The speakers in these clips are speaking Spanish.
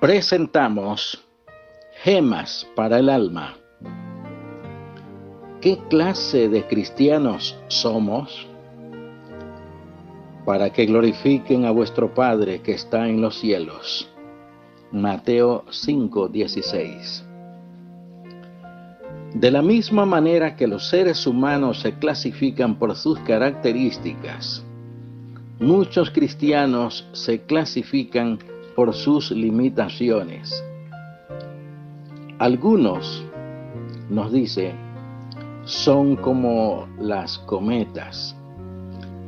presentamos Gemas para el Alma. ¿Qué clase de cristianos somos? Para que glorifiquen a vuestro Padre que está en los cielos. Mateo 5:16. De la misma manera que los seres humanos se clasifican por sus características, muchos cristianos se clasifican por sus limitaciones. Algunos, nos dice, son como las cometas.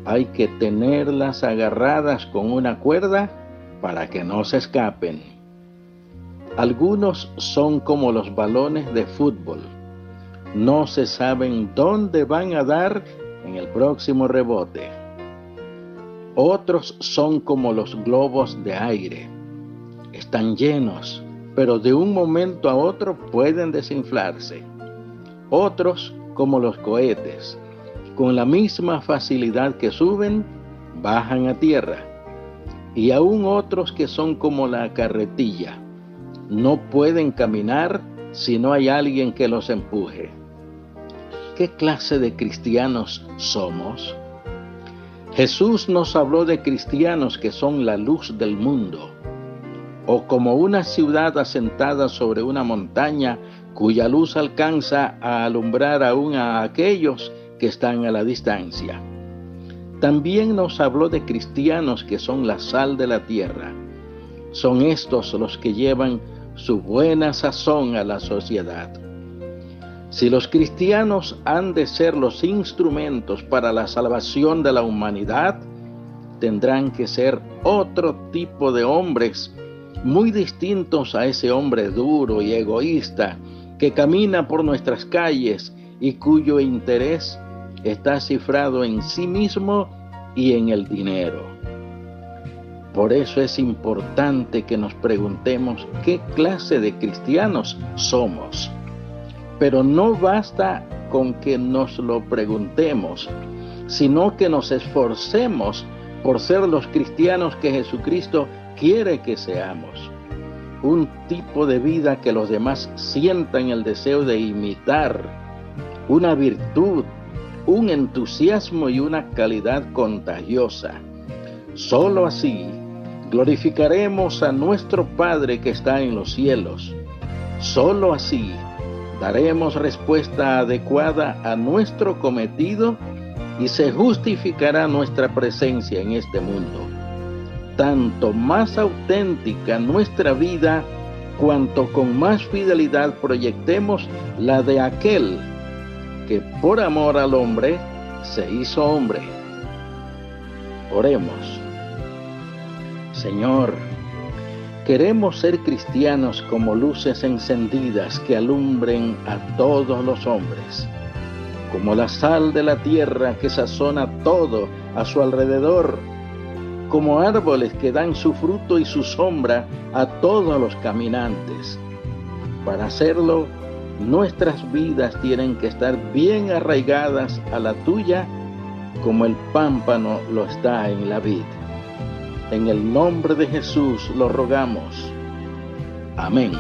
Hay que tenerlas agarradas con una cuerda para que no se escapen. Algunos son como los balones de fútbol. No se saben dónde van a dar en el próximo rebote. Otros son como los globos de aire están llenos, pero de un momento a otro pueden desinflarse. Otros, como los cohetes, con la misma facilidad que suben, bajan a tierra. Y aún otros que son como la carretilla, no pueden caminar si no hay alguien que los empuje. ¿Qué clase de cristianos somos? Jesús nos habló de cristianos que son la luz del mundo o como una ciudad asentada sobre una montaña cuya luz alcanza a alumbrar aún a aquellos que están a la distancia. También nos habló de cristianos que son la sal de la tierra. Son estos los que llevan su buena sazón a la sociedad. Si los cristianos han de ser los instrumentos para la salvación de la humanidad, tendrán que ser otro tipo de hombres muy distintos a ese hombre duro y egoísta que camina por nuestras calles y cuyo interés está cifrado en sí mismo y en el dinero. Por eso es importante que nos preguntemos qué clase de cristianos somos. Pero no basta con que nos lo preguntemos, sino que nos esforcemos por ser los cristianos que Jesucristo quiere que seamos. Un tipo de vida que los demás sientan el deseo de imitar. Una virtud, un entusiasmo y una calidad contagiosa. Solo así glorificaremos a nuestro Padre que está en los cielos. Solo así daremos respuesta adecuada a nuestro cometido y se justificará nuestra presencia en este mundo tanto más auténtica nuestra vida, cuanto con más fidelidad proyectemos la de aquel que por amor al hombre se hizo hombre. Oremos. Señor, queremos ser cristianos como luces encendidas que alumbren a todos los hombres, como la sal de la tierra que sazona todo a su alrededor como árboles que dan su fruto y su sombra a todos los caminantes. Para hacerlo, nuestras vidas tienen que estar bien arraigadas a la tuya como el pámpano lo está en la vid. En el nombre de Jesús lo rogamos. Amén.